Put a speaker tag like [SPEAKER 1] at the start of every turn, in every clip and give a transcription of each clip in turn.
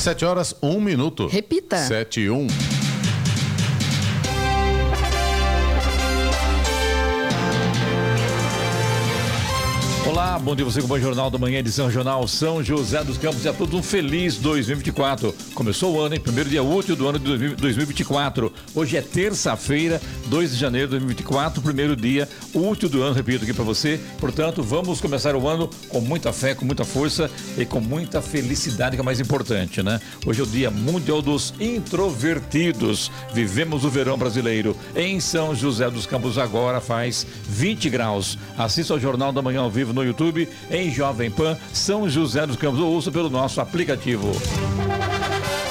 [SPEAKER 1] 7 horas, 1 um minuto.
[SPEAKER 2] Repita.
[SPEAKER 1] 7 e 1. Um.
[SPEAKER 3] Bom dia você com o Bom Jornal da Manhã, edição regional São José dos Campos e a todos um feliz 2024. Começou o ano, hein? Primeiro dia útil do ano de 2024. Hoje é terça-feira, 2 de janeiro de 2024, primeiro dia útil do ano, repito aqui para você. Portanto, vamos começar o ano com muita fé, com muita força e com muita felicidade, que é mais importante, né? Hoje é o Dia Mundial dos Introvertidos. Vivemos o verão brasileiro em São José dos Campos agora faz 20 graus. Assista ao Jornal da Manhã ao vivo no YouTube, em Jovem Pan, São José dos Campos, ou ouça pelo nosso aplicativo.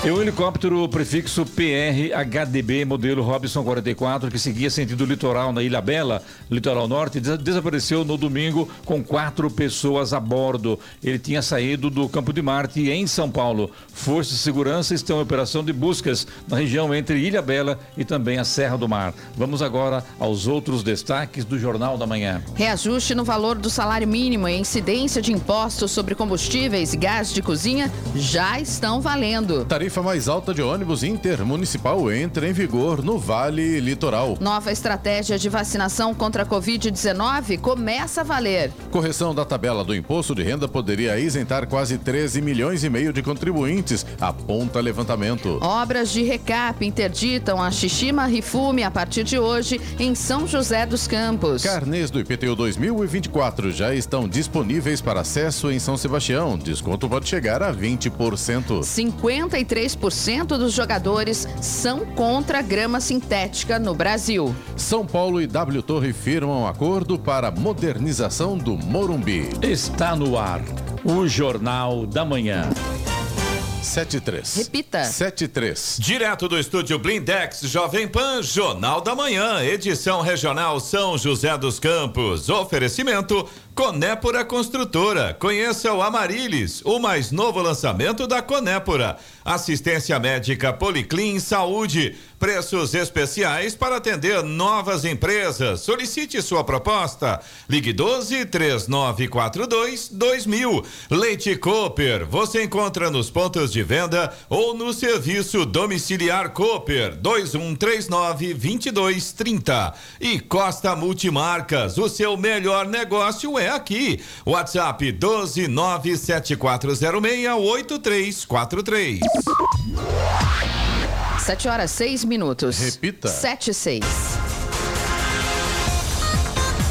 [SPEAKER 3] E o helicóptero prefixo PR-HDB, modelo Robson 44, que seguia sentido litoral na Ilha Bela, litoral norte, desapareceu no domingo com quatro pessoas a bordo. Ele tinha saído do Campo de Marte em São Paulo. Forças de segurança estão em operação de buscas na região entre Ilha Bela e também a Serra do Mar. Vamos agora aos outros destaques do Jornal da Manhã.
[SPEAKER 2] Reajuste no valor do salário mínimo e incidência de impostos sobre combustíveis e gás de cozinha já estão valendo.
[SPEAKER 1] Tarifa tarifa mais alta de ônibus intermunicipal entra em vigor no Vale Litoral.
[SPEAKER 2] Nova estratégia de vacinação contra a Covid-19 começa a valer.
[SPEAKER 1] Correção da tabela do imposto de renda poderia isentar quase 13 milhões e meio de contribuintes, aponta levantamento.
[SPEAKER 2] Obras de recap interditam a Xixima Rifume a partir de hoje em São José dos Campos.
[SPEAKER 1] Carnês do IPTU 2024 já estão disponíveis para acesso em São Sebastião. Desconto pode chegar a 20%.
[SPEAKER 2] 53 3% dos jogadores são contra a grama sintética no Brasil.
[SPEAKER 1] São Paulo e W Torre firmam acordo para a modernização do Morumbi.
[SPEAKER 3] Está no ar o Jornal da Manhã.
[SPEAKER 1] 73.
[SPEAKER 2] Repita.
[SPEAKER 1] 73.
[SPEAKER 4] Direto do estúdio Blindex Jovem Pan, Jornal da Manhã, edição regional São José dos Campos. Oferecimento Conépora Construtora. Conheça o Amarilis, o mais novo lançamento da Conépora. Assistência médica Policlin Saúde. Preços especiais para atender novas empresas. Solicite sua proposta. Ligue 12 3942 2000. Leite Cooper. Você encontra nos pontos de venda ou no serviço domiciliar Cooper 2139 2230. E Costa Multimarcas. O seu melhor negócio é aqui. WhatsApp 12974068343.
[SPEAKER 2] Sete horas seis minutos.
[SPEAKER 1] Repita.
[SPEAKER 2] Sete e seis.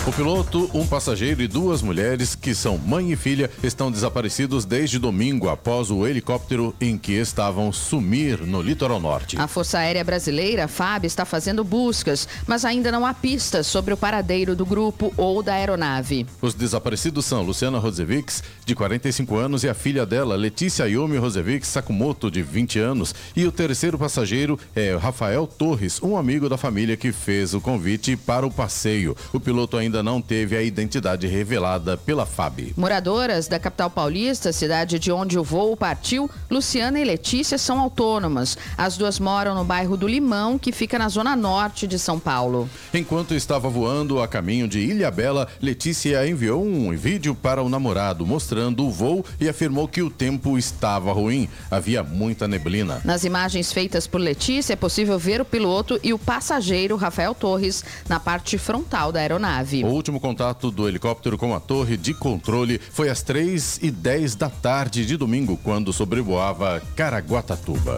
[SPEAKER 1] O piloto, um passageiro e duas mulheres, que são mãe e filha, estão desaparecidos desde domingo após o helicóptero em que estavam sumir no litoral norte.
[SPEAKER 2] A Força Aérea Brasileira, FAB, está fazendo buscas, mas ainda não há pistas sobre o paradeiro do grupo ou da aeronave.
[SPEAKER 1] Os desaparecidos são Luciana Rosevics, de 45 anos, e a filha dela, Letícia Yumi Rosevics Sakamoto, de 20 anos. E o terceiro passageiro é Rafael Torres, um amigo da família que fez o convite para o passeio. O piloto ainda ainda não teve a identidade revelada pela FAB.
[SPEAKER 2] Moradoras da capital paulista, cidade de onde o voo partiu, Luciana e Letícia são autônomas. As duas moram no bairro do Limão, que fica na zona norte de São Paulo.
[SPEAKER 1] Enquanto estava voando a caminho de Ilha Bela, Letícia enviou um vídeo para o namorado mostrando o voo e afirmou que o tempo estava ruim. Havia muita neblina.
[SPEAKER 2] Nas imagens feitas por Letícia, é possível ver o piloto e o passageiro Rafael Torres na parte frontal da aeronave.
[SPEAKER 1] O último contato do helicóptero com a torre de controle foi às 3 e 10 da tarde de domingo, quando sobrevoava Caraguatatuba.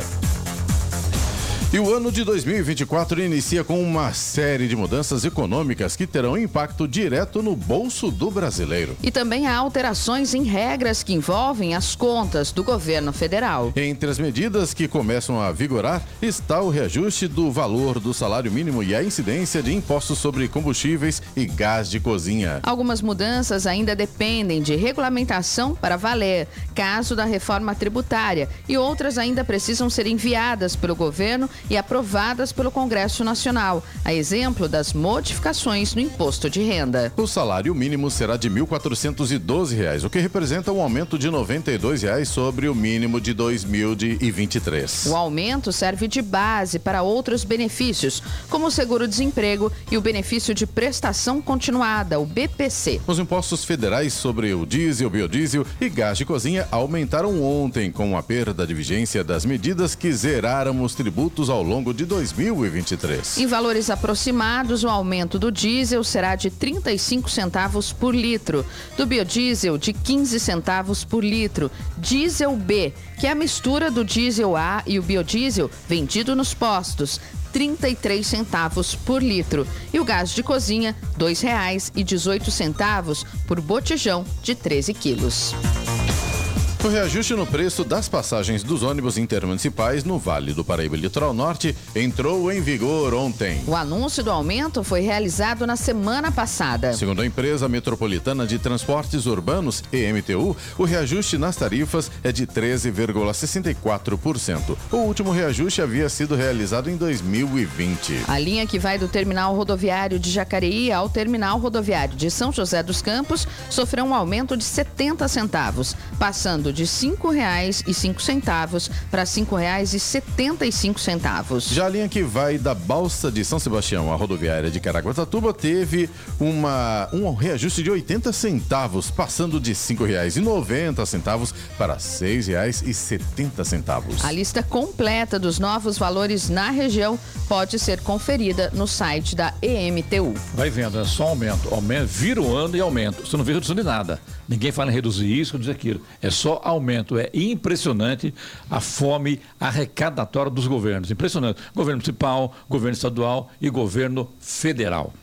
[SPEAKER 1] E o ano de 2024 inicia com uma série de mudanças econômicas que terão impacto direto no bolso do brasileiro.
[SPEAKER 2] E também há alterações em regras que envolvem as contas do governo federal.
[SPEAKER 1] Entre as medidas que começam a vigorar está o reajuste do valor do salário mínimo e a incidência de impostos sobre combustíveis e gás de cozinha.
[SPEAKER 2] Algumas mudanças ainda dependem de regulamentação para valer, caso da reforma tributária, e outras ainda precisam ser enviadas pelo governo e aprovadas pelo Congresso Nacional, a exemplo das modificações no imposto de renda.
[SPEAKER 1] O salário mínimo será de R$ 1.412, o que representa um aumento de 92 reais sobre o mínimo de 2023.
[SPEAKER 2] O aumento serve de base para outros benefícios, como o seguro-desemprego e o benefício de prestação continuada, o BPC.
[SPEAKER 1] Os impostos federais sobre o diesel, biodiesel e gás de cozinha aumentaram ontem com a perda de vigência das medidas que zeraram os tributos ao longo de 2023.
[SPEAKER 2] Em valores aproximados, o aumento do diesel será de 35 centavos por litro, do biodiesel de 15 centavos por litro, diesel B, que é a mistura do diesel A e o biodiesel vendido nos postos, 33 centavos por litro. E o gás de cozinha, R$ 2,18 por botijão de 13 quilos.
[SPEAKER 1] O reajuste no preço das passagens dos ônibus intermunicipais no Vale do Paraíba Litoral Norte entrou em vigor ontem.
[SPEAKER 2] O anúncio do aumento foi realizado na semana passada.
[SPEAKER 1] Segundo a empresa metropolitana de transportes urbanos, EMTU, o reajuste nas tarifas é de 13,64%. O último reajuste havia sido realizado em 2020.
[SPEAKER 2] A linha que vai do terminal rodoviário de Jacareí ao terminal rodoviário de São José dos Campos sofreu um aumento de 70 centavos, passando de R$ 5,05 para R$ 5,75.
[SPEAKER 1] Já a linha que vai da Balsa de São Sebastião à rodoviária de Caraguatatuba teve uma, um reajuste de 80 centavos, passando de R$ 5,90 para R$ 6,70.
[SPEAKER 2] A lista completa dos novos valores na região pode ser conferida no site da EMTU.
[SPEAKER 3] Vai vendo, é só aumento. aumento vira o ano e aumento. Você não vê redução de nada. Ninguém fala em reduzir isso, reduzir aquilo. É só aumento. É impressionante a fome arrecadatória dos governos. Impressionante. Governo municipal, governo estadual e governo federal.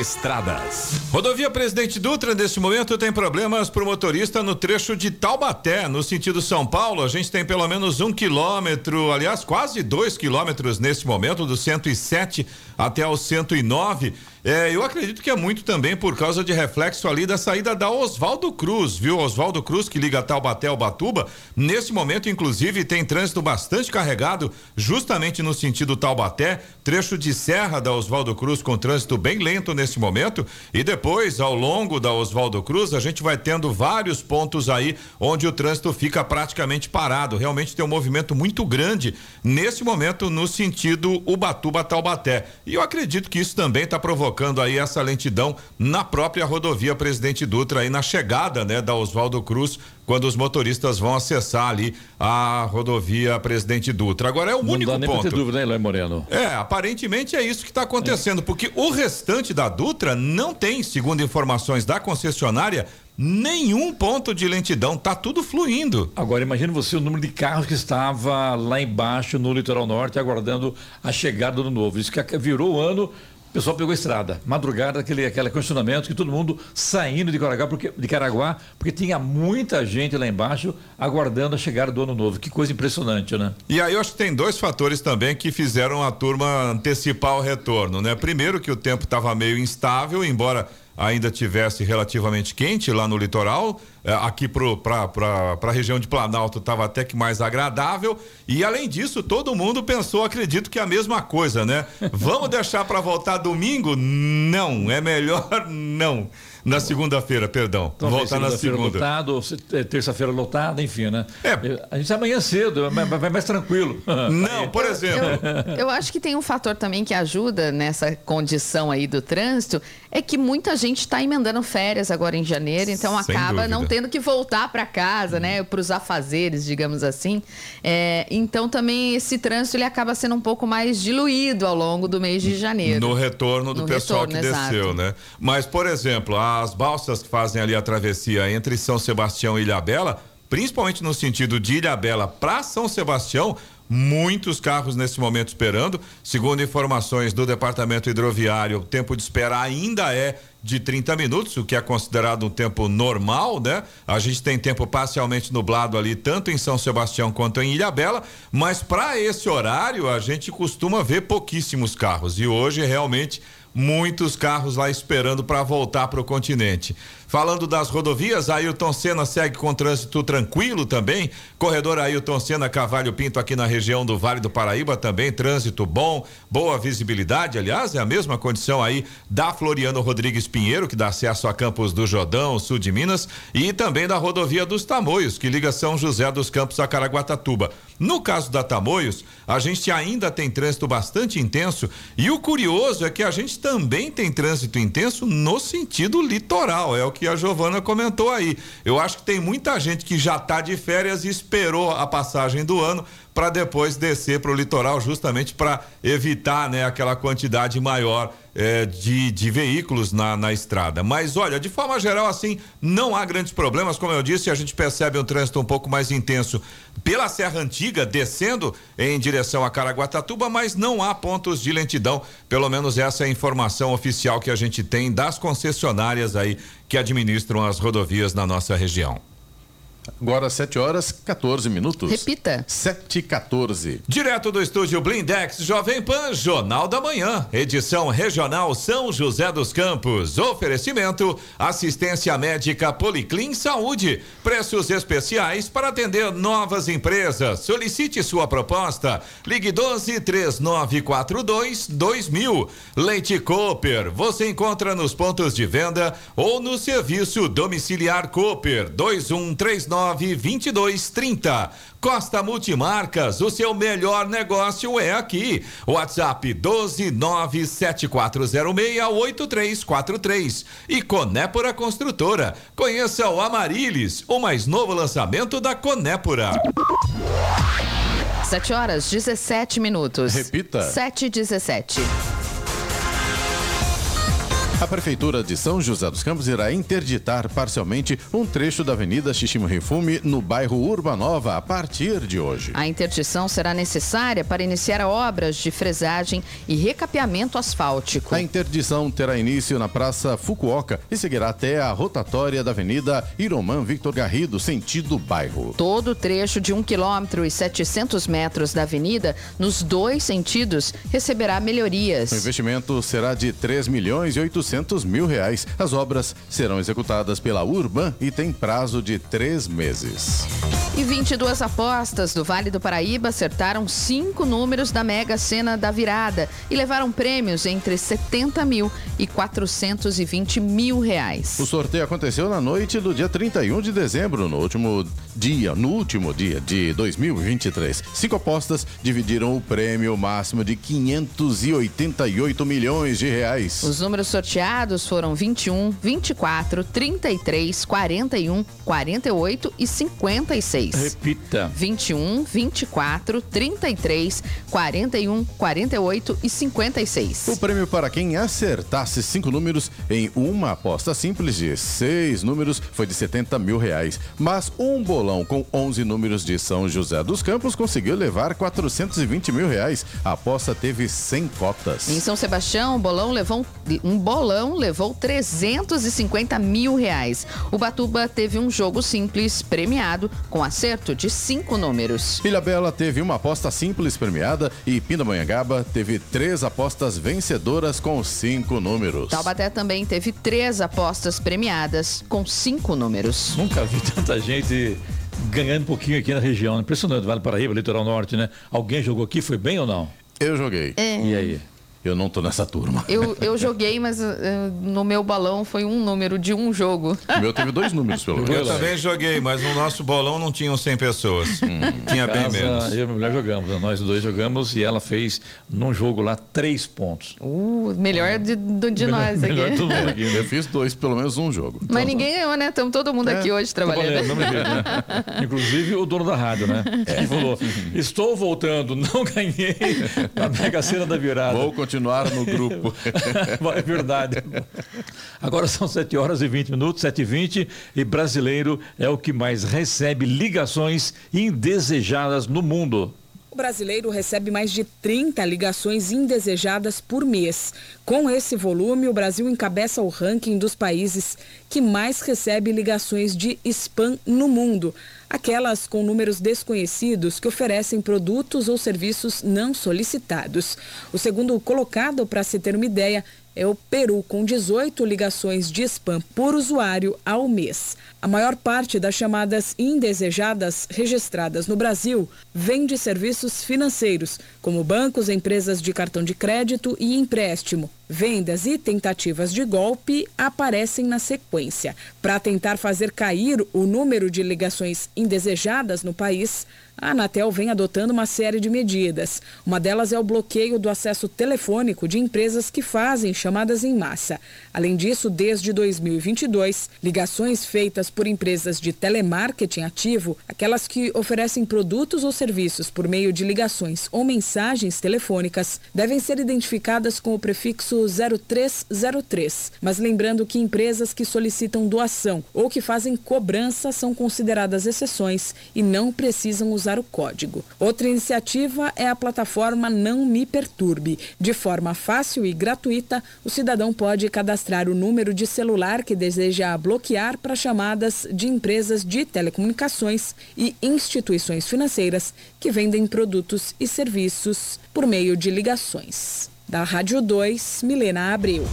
[SPEAKER 4] Estradas. Rodovia Presidente Dutra, neste momento, tem problemas para o motorista no trecho de Taubaté, no sentido São Paulo. A gente tem pelo menos um quilômetro, aliás, quase dois quilômetros neste momento, do 107 até o 109. É, eu acredito que é muito também por causa de reflexo ali da saída da Oswaldo Cruz, viu? Oswaldo Cruz que liga Taubaté ao Batuba. Nesse momento, inclusive, tem trânsito bastante carregado, justamente no sentido Taubaté, trecho de serra da Oswaldo Cruz com trânsito bem lento nesse momento. E depois, ao longo da Oswaldo Cruz, a gente vai tendo vários pontos aí onde o trânsito fica praticamente parado. Realmente tem um movimento muito grande nesse momento no sentido Ubatuba-Taubaté. E eu acredito que isso também está provocando aí essa lentidão na própria rodovia Presidente Dutra aí na chegada, né, da Oswaldo Cruz, quando os motoristas vão acessar ali a rodovia Presidente Dutra. Agora é o
[SPEAKER 3] Não
[SPEAKER 4] único
[SPEAKER 3] dá nem
[SPEAKER 4] ponto.
[SPEAKER 3] Pra ter dúvida, né, Eloy Moreno?
[SPEAKER 4] É, aparentemente é isso que está acontecendo, é. porque o restante da Dutra não tem, segundo informações da concessionária, nenhum ponto de lentidão, tá tudo fluindo.
[SPEAKER 3] Agora imagine você o número de carros que estava lá embaixo no litoral norte aguardando a chegada do novo. Isso que virou o ano o pessoal pegou a estrada, madrugada, aquele, aquele questionamento que todo mundo saindo de Caraguá, porque, de Caraguá, porque tinha muita gente lá embaixo aguardando a chegada do ano novo. Que coisa impressionante, né?
[SPEAKER 4] E aí eu acho que tem dois fatores também que fizeram a turma antecipar o retorno, né? Primeiro que o tempo estava meio instável, embora ainda tivesse relativamente quente lá no litoral, aqui para a região de Planalto estava até que mais agradável. E além disso, todo mundo pensou, acredito que é a mesma coisa, né? Vamos deixar para voltar domingo? Não, é melhor não. Na segunda-feira, perdão.
[SPEAKER 3] Talvez
[SPEAKER 4] Voltar na segunda.
[SPEAKER 3] Lotado, é, terça-feira lotada, enfim, né? É. A gente amanhã cedo, vai mais tranquilo.
[SPEAKER 4] Não, por exemplo.
[SPEAKER 2] Eu, eu, acho que tem um fator também que ajuda nessa condição aí do trânsito, é que muita gente está emendando férias agora em janeiro, então Sem acaba dúvida. não tendo que voltar para casa, né? Para os afazeres, digamos assim. É, então também esse trânsito ele acaba sendo um pouco mais diluído ao longo do mês de janeiro.
[SPEAKER 4] No retorno do no pessoal retorno, que desceu, exato. né? Mas, por exemplo, as balsas que fazem ali a travessia entre São Sebastião e Ilhabela, principalmente no sentido de Ilhabela para São Sebastião, muitos carros nesse momento esperando. Segundo informações do Departamento Hidroviário, o tempo de espera ainda é de 30 minutos, o que é considerado um tempo normal, né? A gente tem tempo parcialmente nublado ali, tanto em São Sebastião quanto em Ilhabela, mas para esse horário a gente costuma ver pouquíssimos carros. E hoje realmente muitos carros lá esperando para voltar para o continente. Falando das rodovias, Ailton Senna segue com trânsito tranquilo também. Corredor Ailton Senna Cavalho Pinto aqui na região do Vale do Paraíba também, trânsito bom, boa visibilidade. Aliás, é a mesma condição aí da Floriano Rodrigues Pinheiro, que dá acesso a Campos do Jordão, sul de Minas, e também da rodovia dos Tamoios, que liga São José dos Campos a Caraguatatuba. No caso da Tamoios, a gente ainda tem trânsito bastante intenso e o curioso é que a gente também tem trânsito intenso no sentido litoral, é o que a Giovana comentou aí. Eu acho que tem muita gente que já está de férias e esperou a passagem do ano para depois descer para o litoral, justamente para evitar né, aquela quantidade maior é, de, de veículos na, na estrada. Mas olha, de forma geral, assim, não há grandes problemas. Como eu disse, a gente percebe um trânsito um pouco mais intenso pela Serra Antiga, descendo em direção a Caraguatatuba, mas não há pontos de lentidão. Pelo menos essa é a informação oficial que a gente tem das concessionárias aí que administram as rodovias na nossa região.
[SPEAKER 1] Agora 7 horas 14 minutos.
[SPEAKER 2] Repita.
[SPEAKER 1] 7 e 14.
[SPEAKER 4] Direto do estúdio Blindex Jovem Pan, Jornal da Manhã, edição regional São José dos Campos. Oferecimento: assistência médica Policlin Saúde. Preços especiais para atender novas empresas. Solicite sua proposta. Ligue 12 3942 2000. Leite Cooper. Você encontra nos pontos de venda ou no serviço domiciliar Cooper 2139 nove vinte e dois trinta. Costa Multimarcas, o seu melhor negócio é aqui. WhatsApp doze nove sete quatro zero meia oito três quatro três. E Conépora Construtora. Conheça o Amarilis, o mais novo lançamento da Conépora.
[SPEAKER 2] 7 horas 17 minutos.
[SPEAKER 1] Repita.
[SPEAKER 2] 7 e 17.
[SPEAKER 1] A Prefeitura de São José dos Campos irá interditar parcialmente um trecho da Avenida Xiximo Rifume, no bairro Urbanova, a partir de hoje.
[SPEAKER 2] A interdição será necessária para iniciar obras de fresagem e recapeamento asfáltico.
[SPEAKER 1] A interdição terá início na Praça Fukuoka e seguirá até a rotatória da Avenida Iromã Victor Garrido, sentido bairro.
[SPEAKER 2] Todo o trecho de 1 km e 700 metros da avenida, nos dois sentidos, receberá melhorias.
[SPEAKER 1] O investimento será de 3 milhões e 800 800 mil reais. As obras serão executadas pela Urban e tem prazo de três meses.
[SPEAKER 2] E 22 apostas do Vale do Paraíba acertaram cinco números da Mega Sena da virada e levaram prêmios entre 70 mil e 420 mil reais.
[SPEAKER 1] O sorteio aconteceu na noite do dia 31 de dezembro, no último dia, no último dia de 2023. Cinco apostas dividiram o prêmio máximo de 588 milhões de reais.
[SPEAKER 2] Os números sorteados foram 21, 24, 33, 41, 48 e 56.
[SPEAKER 3] Repita.
[SPEAKER 2] 21, 24, 33, 41, 48 e 56.
[SPEAKER 1] O prêmio para quem acertasse cinco números em uma aposta simples de seis números foi de 70 mil reais. Mas um bolão com 11 números de São José dos Campos conseguiu levar 420 mil reais. A aposta teve 100 cotas.
[SPEAKER 2] Em São Sebastião, o bolão levou um bolão levou 350 mil reais. O Batuba teve um jogo simples premiado com acerto de cinco números.
[SPEAKER 1] Ilha Bela teve uma aposta simples premiada e Pindamonhangaba teve três apostas vencedoras com cinco números.
[SPEAKER 2] Taubaté também teve três apostas premiadas com cinco números.
[SPEAKER 3] Nunca vi tanta gente ganhando um pouquinho aqui na região. Impressionante, Vale Paraíba, Litoral Norte, né? Alguém jogou aqui, foi bem ou não?
[SPEAKER 1] Eu joguei.
[SPEAKER 2] É.
[SPEAKER 3] E aí?
[SPEAKER 1] Eu não tô nessa turma.
[SPEAKER 2] Eu, eu joguei, mas uh, no meu balão foi um número de um jogo.
[SPEAKER 1] O meu teve dois números, pelo
[SPEAKER 4] Eu
[SPEAKER 1] menos.
[SPEAKER 4] também joguei, mas no nosso bolão não tinham 100 pessoas.
[SPEAKER 1] Hum.
[SPEAKER 4] Tinha bem menos.
[SPEAKER 3] Eu e minha mulher jogamos, né? nós dois jogamos e ela fez num jogo lá três pontos.
[SPEAKER 2] Uh, melhor de, do- de nós aqui.
[SPEAKER 3] Melhor todo mundo aqui,
[SPEAKER 1] Eu
[SPEAKER 3] né?
[SPEAKER 1] fiz dois, pelo menos um jogo.
[SPEAKER 2] Mas ninguém ganhou, né? Estamos todo mundo aqui hoje
[SPEAKER 3] falando,
[SPEAKER 2] trabalhando.
[SPEAKER 3] não me vejo, né? Inclusive o dono da rádio, né? Que falou: estou voltando, não ganhei a Mega Sena da virada.
[SPEAKER 1] Vou continuar no grupo.
[SPEAKER 3] É verdade. Agora são 7 horas e 20 minutos, 7 e 20 e brasileiro é o que mais recebe ligações indesejadas no mundo.
[SPEAKER 5] O brasileiro recebe mais de 30 ligações indesejadas por mês. Com esse volume, o Brasil encabeça o ranking dos países que mais recebe ligações de spam no mundo. Aquelas com números desconhecidos que oferecem produtos ou serviços não solicitados. O segundo colocado, para se ter uma ideia, é o Peru, com 18 ligações de spam por usuário ao mês. A maior parte das chamadas indesejadas registradas no Brasil vem de serviços financeiros, como bancos, empresas de cartão de crédito e empréstimo. Vendas e tentativas de golpe aparecem na sequência. Para tentar fazer cair o número de ligações indesejadas no país, a Anatel vem adotando uma série de medidas. Uma delas é o bloqueio do acesso telefônico de empresas que fazem chamadas em massa. Além disso, desde 2022, ligações feitas por empresas de telemarketing ativo, aquelas que oferecem produtos ou serviços por meio de ligações ou mensagens telefônicas, devem ser identificadas com o prefixo 0303. Mas lembrando que empresas que solicitam doação ou que fazem cobrança são consideradas exceções e não precisam usar o código. Outra iniciativa é a plataforma Não Me Perturbe. De forma fácil e gratuita, o cidadão pode cadastrar o número de celular que deseja bloquear para chamadas de empresas de telecomunicações e instituições financeiras que vendem produtos e serviços por meio de ligações. Da Rádio 2, Milena Abreu.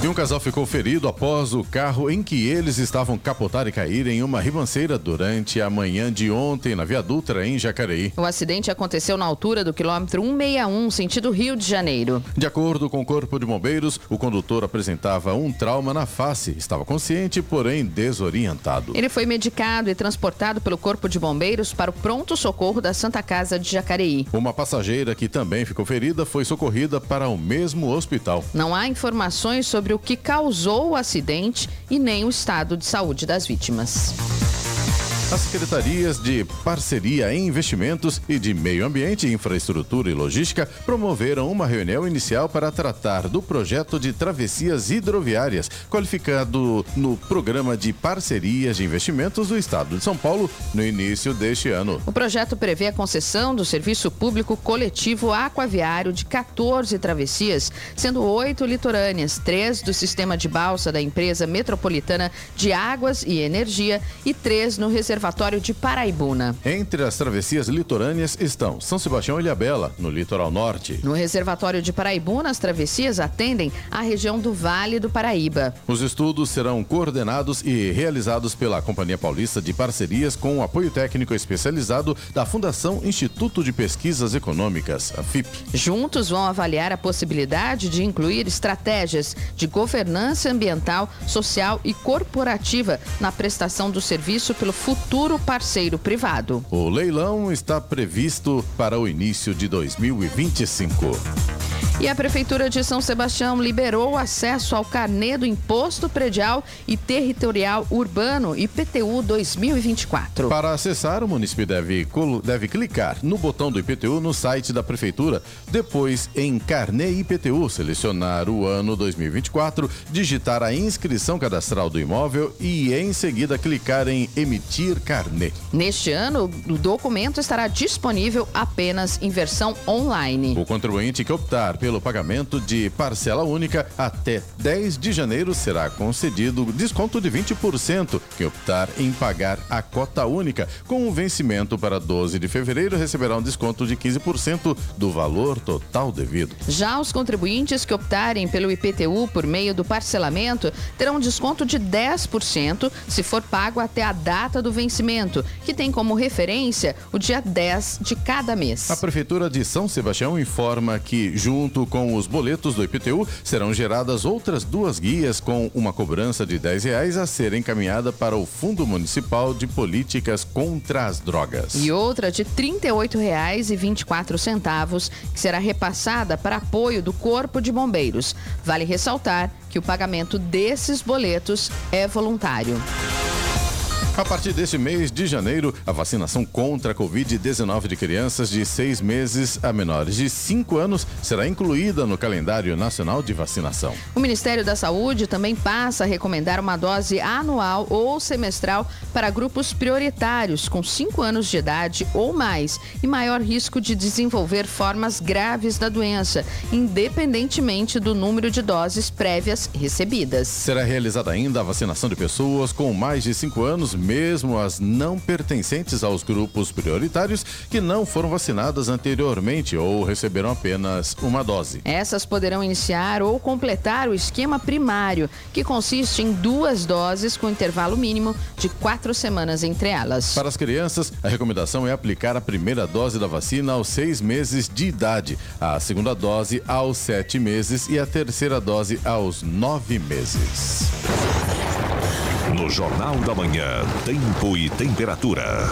[SPEAKER 1] E um casal ficou ferido após o carro em que eles estavam capotar e cair em uma ribanceira durante a manhã de ontem na Via Dutra, em Jacareí.
[SPEAKER 2] O acidente aconteceu na altura do quilômetro 161, sentido Rio de Janeiro.
[SPEAKER 1] De acordo com o Corpo de Bombeiros, o condutor apresentava um trauma na face. Estava consciente, porém desorientado.
[SPEAKER 2] Ele foi medicado e transportado pelo Corpo de Bombeiros para o pronto-socorro da Santa Casa de Jacareí.
[SPEAKER 1] Uma passageira que também ficou ferida foi socorrida para o mesmo hospital.
[SPEAKER 2] Não há informações sobre o que causou o acidente e nem o estado de saúde das vítimas.
[SPEAKER 1] As secretarias de Parceria em Investimentos e de Meio Ambiente, Infraestrutura e Logística promoveram uma reunião inicial para tratar do projeto de travessias hidroviárias, qualificado no Programa de Parcerias de Investimentos do Estado de São Paulo no início deste ano.
[SPEAKER 2] O projeto prevê a concessão do serviço público coletivo aquaviário de 14 travessias, sendo oito litorâneas, três do sistema de balsa da empresa metropolitana de águas e energia e três no reservatório Reservatório de Paraibuna.
[SPEAKER 1] Entre as travessias litorâneas estão São Sebastião e Ilhabela, no litoral norte.
[SPEAKER 2] No Reservatório de Paraibuna, as travessias atendem a região do Vale do Paraíba.
[SPEAKER 1] Os estudos serão coordenados e realizados pela Companhia Paulista de Parcerias com o apoio técnico especializado da Fundação Instituto de Pesquisas Econômicas, a FIP.
[SPEAKER 2] Juntos vão avaliar a possibilidade de incluir estratégias de governança ambiental, social e corporativa na prestação do serviço pelo futuro futuro parceiro privado.
[SPEAKER 1] O leilão está previsto para o início de 2025.
[SPEAKER 2] E a Prefeitura de São Sebastião liberou o acesso ao carnê do Imposto Predial e Territorial Urbano IPTU 2024.
[SPEAKER 1] Para acessar, o município deve, deve clicar no botão do IPTU no site da Prefeitura, depois em Carnê IPTU, selecionar o ano 2024, digitar a inscrição cadastral do imóvel e em seguida clicar em Emitir Carnê.
[SPEAKER 2] Neste ano, o documento estará disponível apenas em versão online.
[SPEAKER 1] O contribuinte que optar pelo pelo pagamento de parcela única até 10 de janeiro será concedido desconto de 20%. Quem optar em pagar a cota única com o vencimento para 12 de fevereiro receberá um desconto de 15% do valor total devido.
[SPEAKER 2] Já os contribuintes que optarem pelo IPTU por meio do parcelamento terão um desconto de 10% se for pago até a data do vencimento, que tem como referência o dia 10 de cada mês.
[SPEAKER 1] A Prefeitura de São Sebastião informa que, junto Junto com os boletos do IPTU, serão geradas outras duas guias com uma cobrança de R$ reais a ser encaminhada para o Fundo Municipal de Políticas contra as Drogas.
[SPEAKER 2] E outra de R$ 38,24, que será repassada para apoio do Corpo de Bombeiros. Vale ressaltar que o pagamento desses boletos é voluntário.
[SPEAKER 1] A partir deste mês de janeiro, a vacinação contra a Covid-19 de crianças de seis meses a menores de cinco anos será incluída no calendário nacional de vacinação.
[SPEAKER 2] O Ministério da Saúde também passa a recomendar uma dose anual ou semestral para grupos prioritários com cinco anos de idade ou mais e maior risco de desenvolver formas graves da doença, independentemente do número de doses prévias recebidas.
[SPEAKER 1] Será realizada ainda a vacinação de pessoas com mais de cinco anos mesmo as não pertencentes aos grupos prioritários que não foram vacinadas anteriormente ou receberam apenas uma dose.
[SPEAKER 2] Essas poderão iniciar ou completar o esquema primário, que consiste em duas doses com intervalo mínimo de quatro semanas entre elas.
[SPEAKER 1] Para as crianças, a recomendação é aplicar a primeira dose da vacina aos seis meses de idade, a segunda dose aos sete meses e a terceira dose aos nove meses.
[SPEAKER 6] No Jornal da Manhã, tempo e temperatura.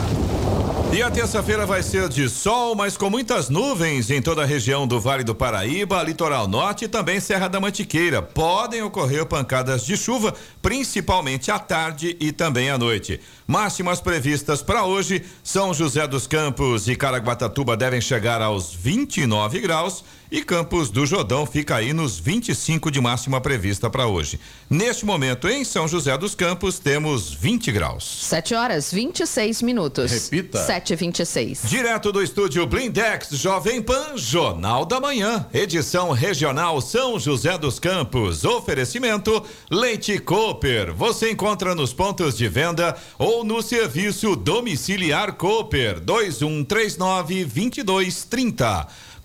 [SPEAKER 4] E a terça-feira vai ser de sol, mas com muitas nuvens em toda a região do Vale do Paraíba, Litoral Norte e também Serra da Mantiqueira. Podem ocorrer pancadas de chuva, principalmente à tarde e também à noite. Máximas previstas para hoje: São José dos Campos e Caraguatatuba devem chegar aos 29 graus e Campos do Jordão fica aí nos 25 de máxima prevista para hoje. Neste momento, em São José dos Campos, temos 20 graus.
[SPEAKER 2] 7 horas 26 minutos.
[SPEAKER 1] Repita.
[SPEAKER 2] 7 e 26
[SPEAKER 4] Direto do estúdio Blindex Jovem Pan, Jornal da Manhã, edição regional São José dos Campos. Oferecimento Leite Cooper. Você encontra nos pontos de venda ou no serviço domiciliar Cooper 2139 2230.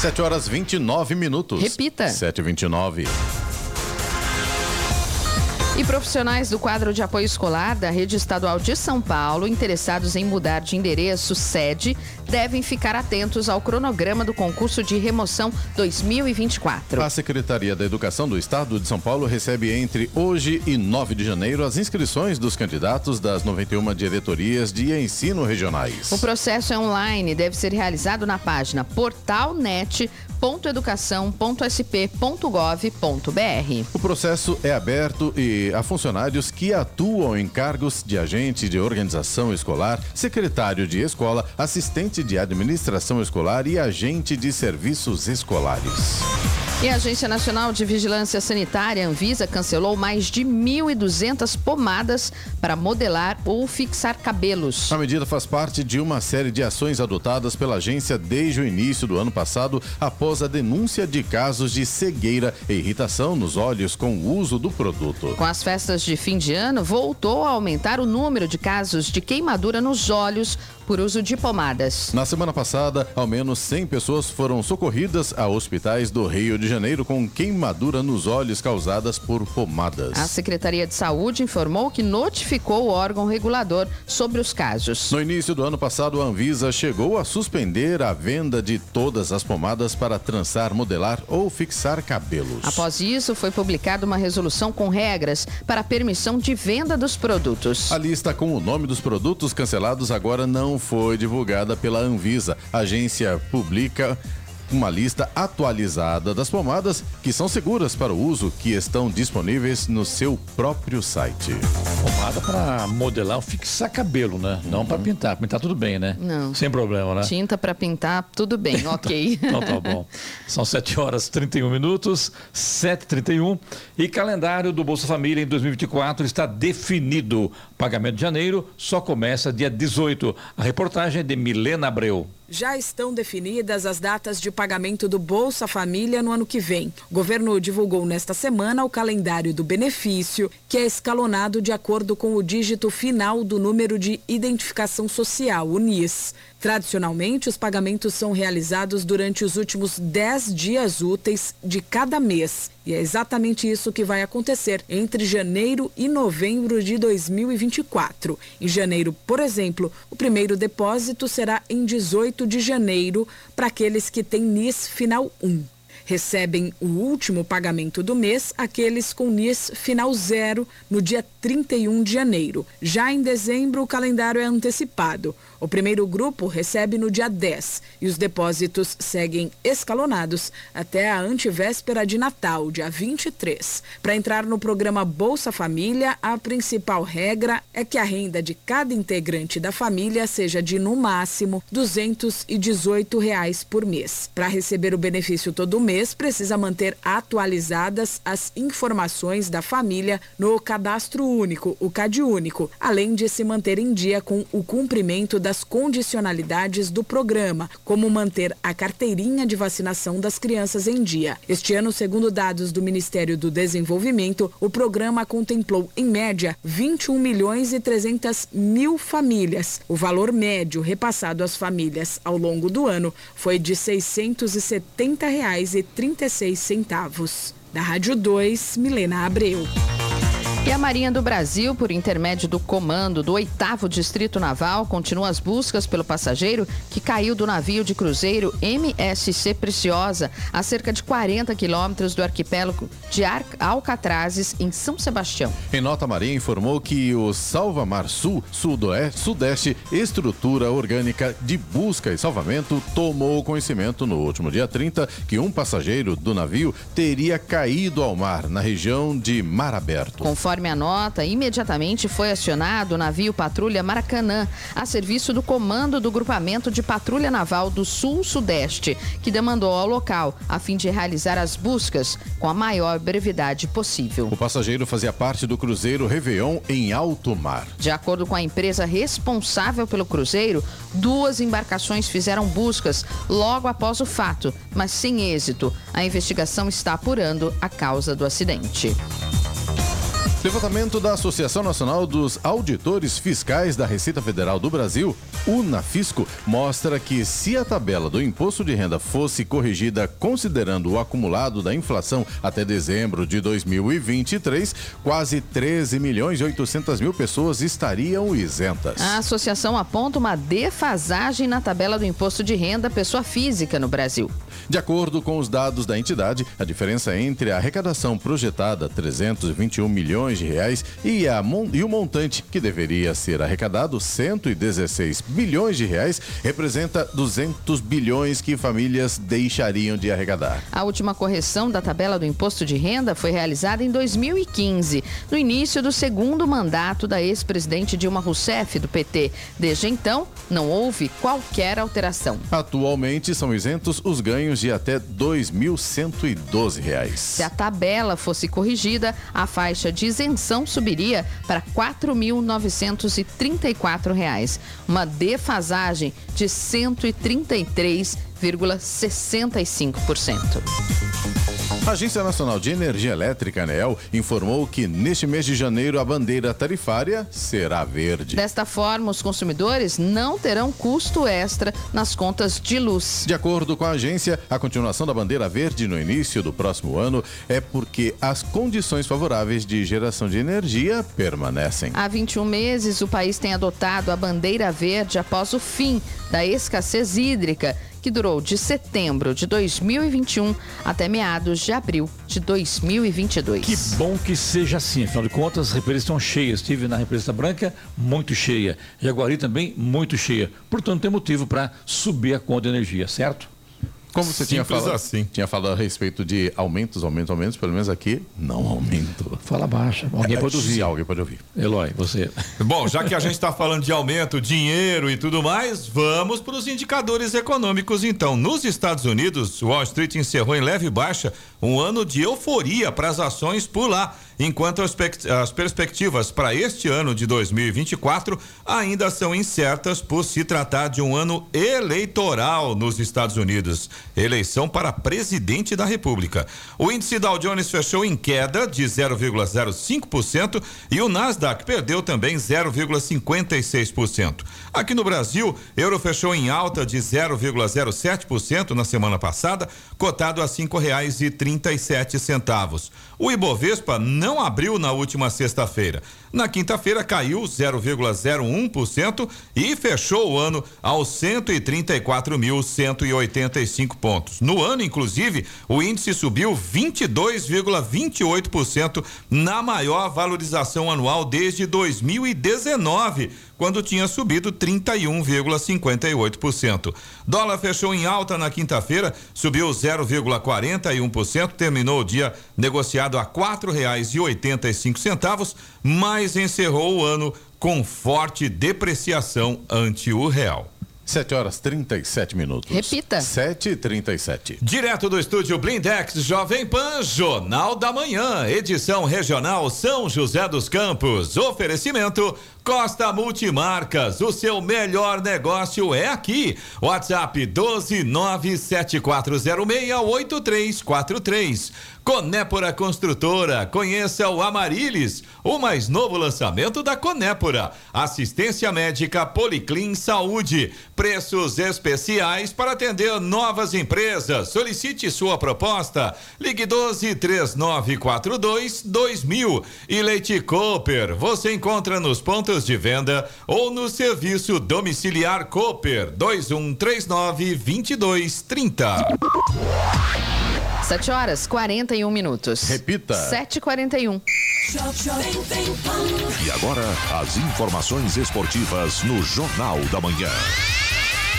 [SPEAKER 1] 7 horas 29 minutos.
[SPEAKER 2] Repita.
[SPEAKER 1] 7 e 29
[SPEAKER 2] profissionais do quadro de apoio escolar da Rede Estadual de São Paulo, interessados em mudar de endereço, sede, devem ficar atentos ao cronograma do concurso de remoção 2024.
[SPEAKER 1] A Secretaria da Educação do Estado de São Paulo recebe entre hoje e 9 de janeiro as inscrições dos candidatos das 91 diretorias de ensino regionais.
[SPEAKER 2] O processo é online e deve ser realizado na página portalnet.educação.sp.gov.br.
[SPEAKER 1] O processo é aberto e a funcionários que atuam em cargos de agente de organização escolar, secretário de escola, assistente de administração escolar e agente de serviços escolares.
[SPEAKER 2] E a Agência Nacional de Vigilância Sanitária, Anvisa, cancelou mais de 1.200 pomadas para modelar ou fixar cabelos.
[SPEAKER 1] A medida faz parte de uma série de ações adotadas pela agência desde o início do ano passado, após a denúncia de casos de cegueira e irritação nos olhos com o uso do produto.
[SPEAKER 2] Com as festas de fim de ano, voltou a aumentar o número de casos de queimadura nos olhos por uso de pomadas.
[SPEAKER 1] Na semana passada, ao menos 100 pessoas foram socorridas a hospitais do Rio de Janeiro com queimadura nos olhos causadas por pomadas.
[SPEAKER 2] A Secretaria de Saúde informou que notificou o órgão regulador sobre os casos.
[SPEAKER 1] No início do ano passado, a Anvisa chegou a suspender a venda de todas as pomadas para trançar, modelar ou fixar cabelos.
[SPEAKER 2] Após isso, foi publicada uma resolução com regras para a permissão de venda dos produtos.
[SPEAKER 1] A lista com o nome dos produtos cancelados agora não foi divulgada pela Anvisa. A agência publica uma lista atualizada das pomadas que são seguras para o uso, que estão disponíveis no seu próprio site.
[SPEAKER 3] Pomada para modelar fixar cabelo, né? Não para pintar. Pintar tudo bem, né?
[SPEAKER 2] Não.
[SPEAKER 3] Sem problema, né?
[SPEAKER 2] Tinta para pintar, tudo bem, ok.
[SPEAKER 3] Então tá bom. São 7 horas 31 minutos, 7h31. E calendário do Bolsa Família em 2024 está definido. Pagamento de janeiro só começa dia 18. A reportagem é de Milena Abreu.
[SPEAKER 5] Já estão definidas as datas de pagamento do Bolsa Família no ano que vem. O governo divulgou nesta semana o calendário do benefício, que é escalonado de acordo com o dígito final do número de identificação social, o NIS. Tradicionalmente, os pagamentos são realizados durante os últimos 10 dias úteis de cada mês. E é exatamente isso que vai acontecer entre janeiro e novembro de 2024. Em janeiro, por exemplo, o primeiro depósito será em 18 de janeiro para aqueles que têm NIS final 1. Recebem o último pagamento do mês aqueles com NIS final zero no dia 31 de janeiro. Já em dezembro, o calendário é antecipado. O primeiro grupo recebe no dia 10 e os depósitos seguem escalonados até a antivéspera de Natal, dia 23. Para entrar no programa Bolsa Família, a principal regra é que a renda de cada integrante da família seja de, no máximo, 218 reais por mês. Para receber o benefício todo mês, precisa manter atualizadas as informações da família no Cadastro Único, o CadÚnico, além de se manter em dia com o cumprimento da das condicionalidades do programa, como manter a carteirinha de vacinação das crianças em dia. Este ano, segundo dados do Ministério do Desenvolvimento, o programa contemplou, em média, 21 milhões e 300 mil famílias. O valor médio repassado às famílias ao longo do ano foi de R$ 670,36. Da Rádio 2, Milena Abreu.
[SPEAKER 2] E a Marinha do Brasil, por intermédio do comando do 8 Distrito Naval, continua as buscas pelo passageiro que caiu do navio de cruzeiro MSC Preciosa, a cerca de 40 quilômetros do arquipélago de Alcatrazes, em São Sebastião.
[SPEAKER 1] Em nota, a Marinha informou que o Salva Mar Sul, Sudoeste, Sudeste, Estrutura Orgânica de Busca e Salvamento, tomou conhecimento no último dia 30 que um passageiro do navio teria caído ao mar na região de Mar Aberto.
[SPEAKER 2] Conforme Conforme a nota, imediatamente foi acionado o navio Patrulha Maracanã, a serviço do Comando do Grupamento de Patrulha Naval do Sul-Sudeste, que demandou ao local, a fim de realizar as buscas com a maior brevidade possível.
[SPEAKER 1] O passageiro fazia parte do cruzeiro Réveillon em alto mar.
[SPEAKER 2] De acordo com a empresa responsável pelo cruzeiro, duas embarcações fizeram buscas logo após o fato, mas sem êxito. A investigação está apurando a causa do acidente.
[SPEAKER 1] Levantamento da Associação Nacional dos Auditores Fiscais da Receita Federal do Brasil, UNAFisco, mostra que se a tabela do imposto de renda fosse corrigida considerando o acumulado da inflação até dezembro de 2023, quase 13 milhões e 800 mil pessoas estariam isentas.
[SPEAKER 2] A associação aponta uma defasagem na tabela do imposto de renda pessoa física no Brasil.
[SPEAKER 1] De acordo com os dados da entidade, a diferença entre a arrecadação projetada, 321 milhões de reais, e, a, e o montante que deveria ser arrecadado, 116 bilhões de reais, representa 200 bilhões que famílias deixariam de arrecadar.
[SPEAKER 2] A última correção da tabela do imposto de renda foi realizada em 2015, no início do segundo mandato da ex-presidente Dilma Rousseff, do PT. Desde então, não houve qualquer alteração.
[SPEAKER 1] Atualmente, são isentos os ganhos de até R$ 2.112.
[SPEAKER 2] Se a tabela fosse corrigida, a faixa de isenção subiria para R$ 4.934, uma defasagem de 133,65%.
[SPEAKER 1] A Agência Nacional de Energia Elétrica, ANEEL, informou que neste mês de janeiro a bandeira tarifária será verde.
[SPEAKER 2] Desta forma, os consumidores não terão custo extra nas contas de luz.
[SPEAKER 1] De acordo com a agência, a continuação da bandeira verde no início do próximo ano é porque as condições favoráveis de geração de energia permanecem.
[SPEAKER 2] Há 21 meses, o país tem adotado a bandeira verde após o fim da escassez hídrica que durou de setembro de 2021 até meados de abril de 2022.
[SPEAKER 3] Que bom que seja assim, afinal de contas, as represas estão cheias. Estive na represa branca, muito cheia. Jaguari também, muito cheia. Portanto, tem motivo para subir a conta de energia, certo?
[SPEAKER 1] Como você tinha falado, assim. tinha falado a respeito de aumentos, aumentos, aumentos, pelo menos aqui não aumento.
[SPEAKER 3] Fala baixo. Alguém pode ouvir.
[SPEAKER 1] Alguém pode ouvir.
[SPEAKER 3] Eloy, você.
[SPEAKER 4] Bom, já que a gente está falando de aumento, dinheiro e tudo mais, vamos para os indicadores econômicos então. Nos Estados Unidos, Wall Street encerrou em leve baixa um ano de euforia para as ações por lá enquanto as, as perspectivas para este ano de 2024 ainda são incertas por se tratar de um ano eleitoral nos Estados Unidos eleição para presidente da República. O índice Dow Jones fechou em queda de 0,05% e o Nasdaq perdeu também 0,56%. Aqui no Brasil, euro fechou em alta de 0,07% na semana passada, cotado a cinco reais e trinta e sete centavos. O Ibovespa não abriu na última sexta-feira. Na quinta-feira caiu 0,01% e fechou o ano aos 134.185 pontos. No ano, inclusive, o índice subiu 22,28% na maior valorização anual desde 2019 quando tinha subido 31,58%. Dólar fechou em alta na quinta-feira, subiu 0,41%, terminou o dia negociado a quatro reais e oitenta e cinco centavos, mas encerrou o ano com forte depreciação ante o real.
[SPEAKER 1] 7 horas 37 minutos.
[SPEAKER 2] Repita.
[SPEAKER 1] 7 e 37
[SPEAKER 4] Direto do estúdio Blindex Jovem Pan, Jornal da Manhã, edição regional São José dos Campos. Oferecimento Costa Multimarcas, o seu melhor negócio é aqui. WhatsApp 12974068343. Conépora Construtora, conheça o Amarilis, o mais novo lançamento da Conépora. Assistência médica Policlin Saúde, preços especiais para atender novas empresas. Solicite sua proposta. Ligue 12 3942 2000 e Leite Cooper. Você encontra nos pontos de venda ou no serviço domiciliar Cooper 2139 2230.
[SPEAKER 2] 7 horas 41 minutos.
[SPEAKER 1] Repita.
[SPEAKER 2] 7h41.
[SPEAKER 6] E agora, as informações esportivas no Jornal da Manhã.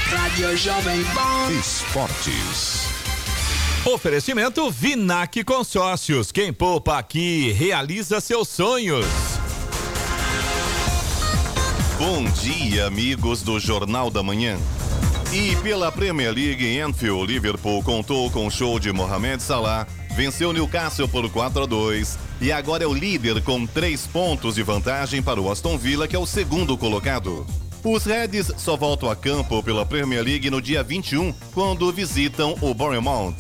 [SPEAKER 7] Rádio Jovem Pan.
[SPEAKER 6] Esportes.
[SPEAKER 4] Oferecimento Vinac Consórcios. Quem poupa aqui realiza seus sonhos.
[SPEAKER 8] Bom dia, amigos do Jornal da Manhã. E pela Premier League em Anfield, Liverpool contou com o show de Mohamed Salah, venceu Newcastle por 4 a 2 e agora é o líder com três pontos de vantagem para o Aston Villa, que é o segundo colocado. Os Reds só voltam a campo pela Premier League no dia 21, quando visitam o Bournemouth.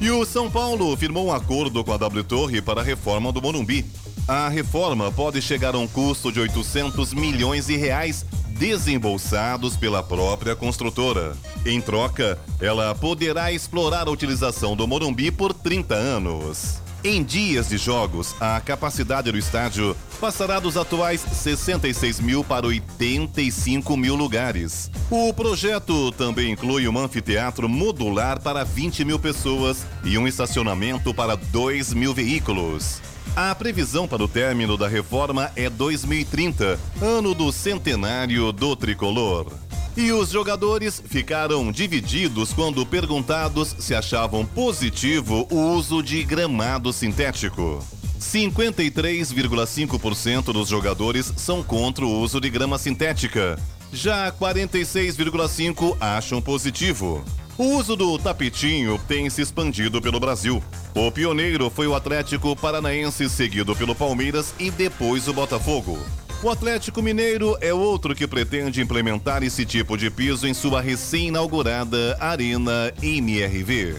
[SPEAKER 8] E o São Paulo firmou um acordo com a W Torre para a reforma do Morumbi. A reforma pode chegar a um custo de 800 milhões de reais desembolsados pela própria construtora. Em troca, ela poderá explorar a utilização do Morumbi por 30 anos. Em dias de jogos, a capacidade do estádio passará dos atuais 66 mil para 85 mil lugares. O projeto também inclui um anfiteatro modular para 20 mil pessoas e um estacionamento para 2 mil veículos. A previsão para o término da reforma é 2030, ano do centenário do tricolor. E os jogadores ficaram divididos quando perguntados se achavam positivo o uso de gramado sintético. 53,5% dos jogadores são contra o uso de grama sintética. Já 46,5% acham positivo. O uso do tapetinho tem se expandido pelo Brasil. O pioneiro foi o Atlético Paranaense, seguido pelo Palmeiras e depois o Botafogo. O Atlético Mineiro é outro que pretende implementar esse tipo de piso em sua recém-inaugurada Arena MRV.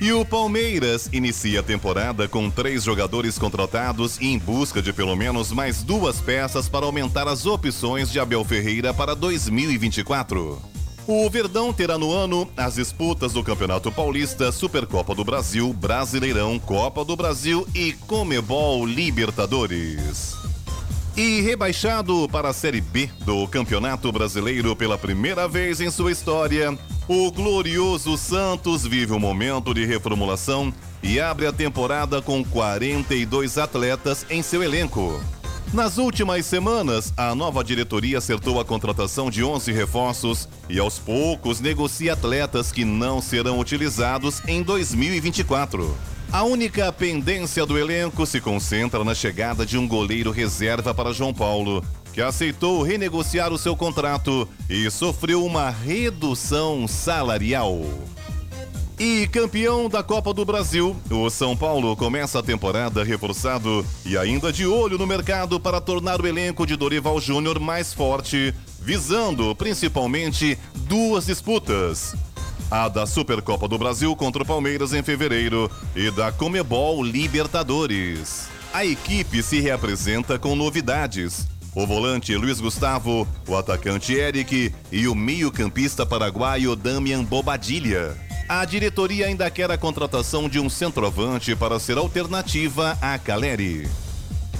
[SPEAKER 8] E o Palmeiras inicia a temporada com três jogadores contratados e em busca de pelo menos mais duas peças para aumentar as opções de Abel Ferreira para 2024. O Verdão terá no ano as disputas do Campeonato Paulista, Supercopa do Brasil, Brasileirão, Copa do Brasil e Comebol Libertadores. E rebaixado para a Série B do Campeonato Brasileiro pela primeira vez em sua história, o glorioso Santos vive um momento de reformulação e abre a temporada com 42 atletas em seu elenco. Nas últimas semanas, a nova diretoria acertou a contratação de 11 reforços e aos poucos negocia atletas que não serão utilizados em 2024. A única pendência do elenco se concentra na chegada de um goleiro reserva para João Paulo, que aceitou renegociar o seu contrato e sofreu uma redução salarial. E campeão da Copa do Brasil, o São Paulo começa a temporada reforçado e ainda de olho no mercado para tornar o elenco de Dorival Júnior mais forte, visando principalmente duas disputas: a da Supercopa do Brasil contra o Palmeiras em fevereiro e da Comebol Libertadores. A equipe se reapresenta com novidades. O volante Luiz Gustavo, o atacante Eric e o meio-campista paraguaio Damian Bobadilha. A diretoria ainda quer a contratação de um centroavante para ser alternativa a Caleri.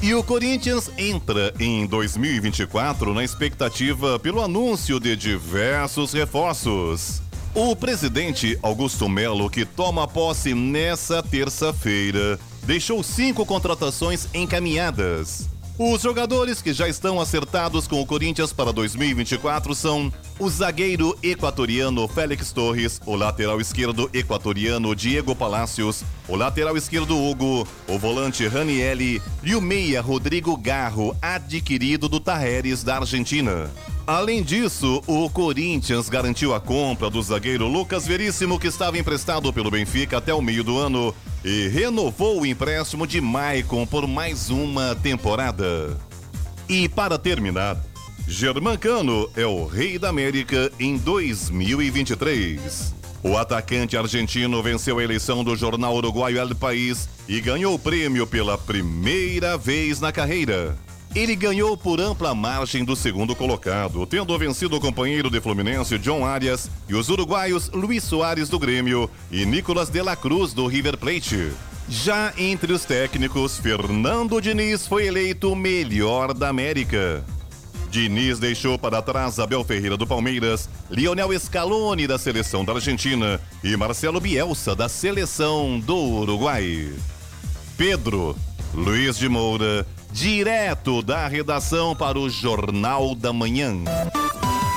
[SPEAKER 8] E o Corinthians entra em 2024 na expectativa pelo anúncio de diversos reforços. O presidente Augusto Melo, que toma posse nessa terça-feira, deixou cinco contratações encaminhadas. Os jogadores que já estão acertados com o Corinthians para 2024 são o zagueiro equatoriano Félix Torres, o lateral esquerdo equatoriano Diego Palacios, o lateral esquerdo Hugo, o volante Ranielli e o meia Rodrigo Garro, adquirido do Tajeres da Argentina. Além disso, o Corinthians garantiu a compra do zagueiro Lucas Veríssimo, que estava emprestado pelo Benfica até o meio do ano, e renovou o empréstimo de Maicon por mais uma temporada. E para terminar, Germancano é o rei da América em 2023. O atacante argentino venceu a eleição do jornal uruguaio El País e ganhou o prêmio pela primeira vez na carreira. Ele ganhou por ampla margem do segundo colocado, tendo vencido o companheiro de Fluminense John Arias e os uruguaios Luiz Soares do Grêmio e Nicolas de la Cruz do River Plate. Já entre os técnicos, Fernando Diniz foi eleito o melhor da América. Diniz deixou para trás Abel Ferreira do Palmeiras, Lionel Scaloni da seleção da Argentina e Marcelo Bielsa da seleção do Uruguai. Pedro Luiz de Moura direto da redação para o Jornal da Manhã.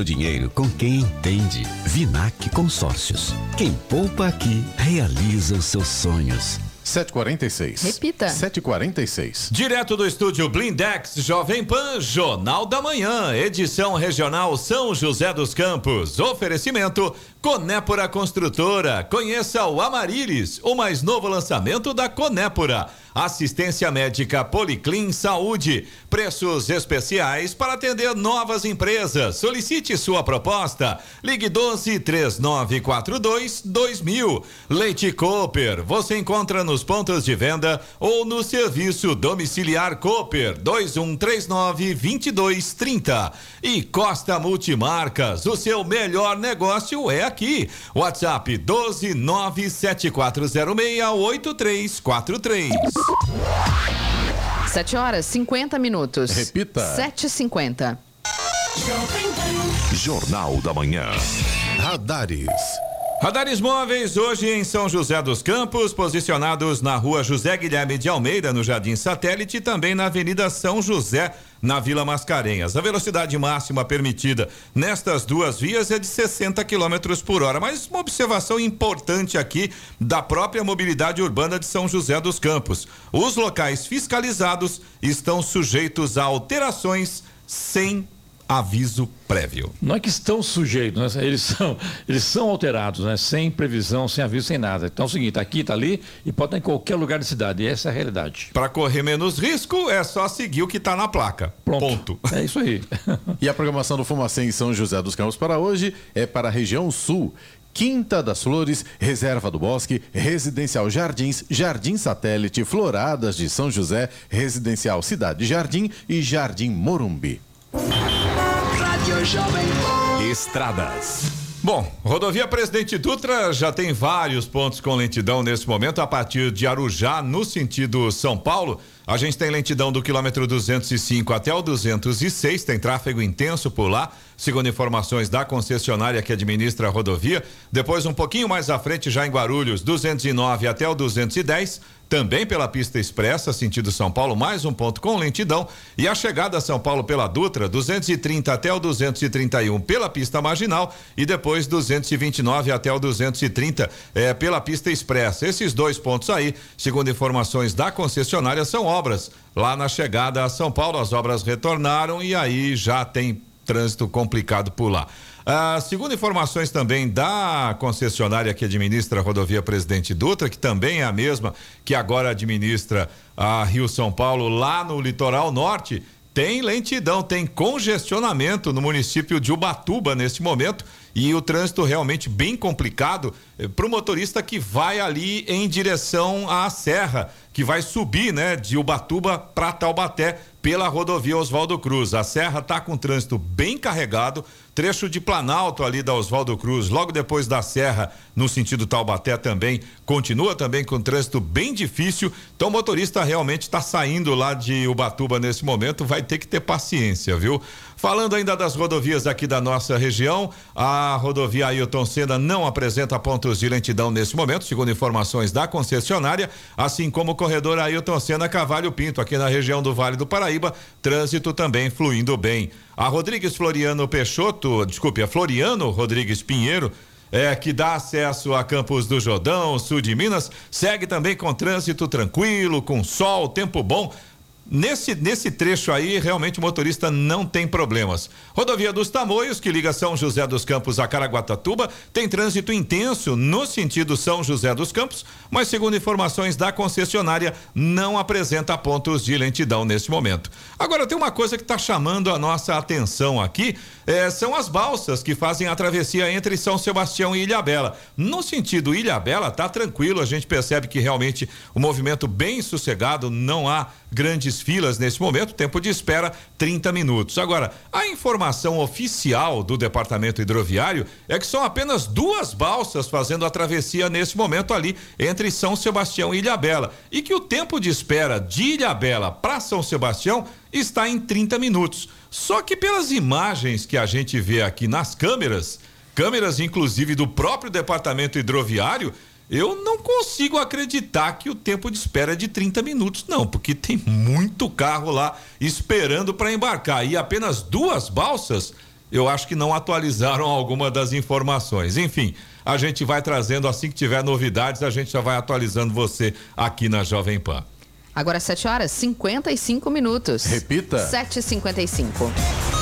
[SPEAKER 9] seu dinheiro com quem entende. Vinac Consórcios. Quem poupa aqui realiza os seus sonhos.
[SPEAKER 1] 746.
[SPEAKER 2] Repita.
[SPEAKER 1] 746.
[SPEAKER 4] Direto do estúdio Blindex Jovem Pan, Jornal da Manhã, edição regional São José dos Campos. Oferecimento Conépora Construtora. Conheça o Amarilis, o mais novo lançamento da Conépora. Assistência médica Policlin Saúde. Preços especiais para atender novas empresas. Solicite sua proposta. Ligue 12 3942 2000. Leite Cooper. Você encontra nos pontos de venda ou no serviço domiciliar Cooper 2139 2230. E Costa Multimarcas. O seu melhor negócio é aqui. WhatsApp 12 97406 8343.
[SPEAKER 2] 7 horas 50 minutos.
[SPEAKER 1] Repita.
[SPEAKER 2] 7h50.
[SPEAKER 6] Jornal da Manhã.
[SPEAKER 1] Radares.
[SPEAKER 4] Radares móveis hoje em São José dos Campos, posicionados na rua José Guilherme de Almeida, no Jardim Satélite, e também na Avenida São José, na Vila Mascarenhas. A velocidade máxima permitida nestas duas vias é de 60 km por hora. Mas uma observação importante aqui da própria mobilidade urbana de São José dos Campos: os locais fiscalizados estão sujeitos a alterações sem aviso prévio.
[SPEAKER 3] Não é que estão sujeitos, né? eles são eles são alterados, né? Sem previsão, sem aviso, sem nada. Então é o seguinte, tá aqui, tá ali e pode estar em qualquer lugar da cidade. E essa é a realidade.
[SPEAKER 4] Para correr menos risco, é só seguir o que está na placa.
[SPEAKER 3] Pronto.
[SPEAKER 4] Ponto.
[SPEAKER 3] É isso aí.
[SPEAKER 1] E a programação do Fumacê em São José dos Campos para hoje é para a região sul. Quinta das Flores, Reserva do Bosque, Residencial Jardins, Jardim Satélite, Floradas de São José, Residencial Cidade Jardim e Jardim Morumbi.
[SPEAKER 4] Estradas. Bom, rodovia Presidente Dutra já tem vários pontos com lentidão nesse momento, a partir de Arujá, no sentido São Paulo. A gente tem lentidão do quilômetro 205 até o 206, tem tráfego intenso por lá, segundo informações da concessionária que administra a rodovia. Depois, um pouquinho mais à frente, já em Guarulhos, 209 até o 210. Também pela pista expressa, sentido São Paulo, mais um ponto com lentidão. E a chegada a São Paulo pela Dutra, 230 até o 231 pela pista marginal e depois 229 até o 230 é, pela pista expressa. Esses dois pontos aí, segundo informações da concessionária, são obras. Lá na chegada a São Paulo, as obras retornaram e aí já tem trânsito complicado por lá. Ah, segundo informações também da concessionária que administra a rodovia Presidente Dutra, que também é a mesma que agora administra a Rio São Paulo lá no litoral norte, tem lentidão, tem congestionamento no município de Ubatuba neste momento e o trânsito realmente bem complicado eh, para o motorista que vai ali em direção à serra, que vai subir, né, de Ubatuba para Taubaté pela rodovia Oswaldo Cruz. A serra está com trânsito bem carregado, trecho de Planalto ali da Oswaldo Cruz, logo depois da serra, no sentido Taubaté também, continua também com trânsito bem difícil. Então o motorista realmente está saindo lá de Ubatuba nesse momento, vai ter que ter paciência, viu? Falando ainda das rodovias aqui da nossa região, a rodovia Ailton Senna não apresenta pontos de lentidão nesse momento, segundo informações da concessionária, assim como o corredor Ailton Senna Cavalho Pinto, aqui na região do Vale do Paraíba, trânsito também fluindo bem. A Rodrigues Floriano Peixoto, desculpe, a Floriano Rodrigues Pinheiro, é, que dá acesso a Campos do Jordão, sul de Minas, segue também com trânsito tranquilo, com sol, tempo bom. Nesse, nesse trecho aí, realmente o motorista não tem problemas. Rodovia dos Tamoios, que liga São José dos Campos a Caraguatatuba, tem trânsito intenso no sentido São José dos Campos, mas segundo informações da concessionária, não apresenta pontos de lentidão nesse momento. Agora, tem uma coisa que está chamando a nossa atenção aqui, é, são as balsas que fazem a travessia entre São Sebastião e Ilhabela. No sentido Ilhabela, tá tranquilo, a gente percebe que realmente o movimento bem sossegado, não há grandes filas nesse momento, tempo de espera 30 minutos. Agora, a informação oficial do Departamento Hidroviário é que são apenas duas balsas fazendo a travessia nesse momento ali entre São Sebastião e Ilhabela e que o tempo de espera de Ilhabela para São Sebastião está em 30 minutos. Só que pelas imagens que a gente vê aqui nas câmeras, câmeras inclusive do próprio Departamento Hidroviário, eu não consigo acreditar que o tempo de espera é de 30 minutos, não, porque tem muito carro lá esperando para embarcar e apenas duas balsas. Eu acho que não atualizaram alguma das informações. Enfim, a gente vai trazendo assim que tiver novidades, a gente já vai atualizando você aqui na Jovem Pan.
[SPEAKER 2] Agora 7 horas 55 minutos.
[SPEAKER 1] Repita.
[SPEAKER 2] 7h55.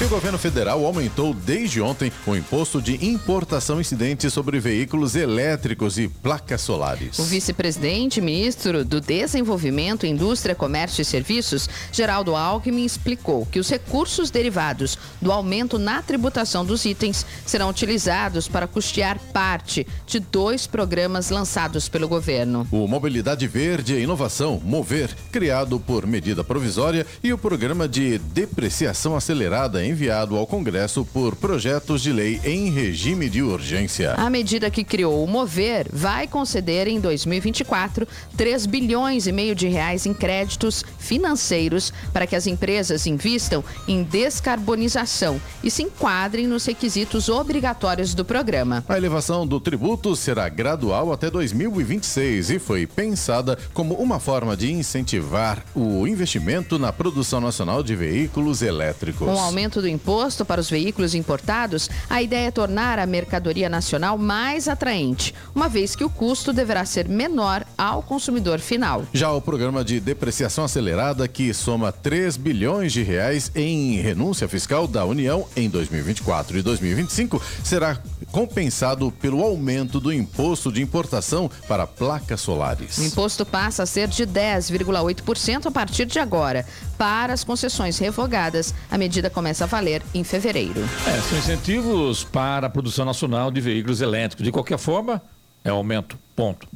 [SPEAKER 1] E o governo federal aumentou desde ontem o imposto de importação incidente sobre veículos elétricos e placas solares.
[SPEAKER 2] O vice-presidente ministro do Desenvolvimento, Indústria, Comércio e Serviços, Geraldo Alckmin, explicou que os recursos derivados do aumento na tributação dos itens serão utilizados para custear parte de dois programas lançados pelo governo.
[SPEAKER 1] O Mobilidade Verde e Inovação, Mover, criado por medida provisória, e o Programa de Depreciação Acelerada enviado ao Congresso por projetos de lei em regime de urgência.
[SPEAKER 2] A medida que criou o Mover vai conceder em 2024 3 bilhões e meio de reais em créditos financeiros para que as empresas invistam em descarbonização e se enquadrem nos requisitos obrigatórios do programa.
[SPEAKER 1] A elevação do tributo será gradual até 2026 e foi pensada como uma forma de incentivar o investimento na produção nacional de veículos elétricos.
[SPEAKER 2] Com o aumento do imposto para os veículos importados, a ideia é tornar a mercadoria nacional mais atraente, uma vez que o custo deverá ser menor ao consumidor final.
[SPEAKER 1] Já o programa de depreciação acelerada, que soma 3 bilhões de reais em renúncia fiscal da União em 2024 e 2025, será compensado pelo aumento do imposto de importação para placas solares.
[SPEAKER 2] O imposto passa a ser de 10,8% a partir de agora. Para as concessões revogadas, a medida começa a valer em fevereiro.
[SPEAKER 3] É, são incentivos para a produção nacional de veículos elétricos. De qualquer forma, é aumento. Ponto.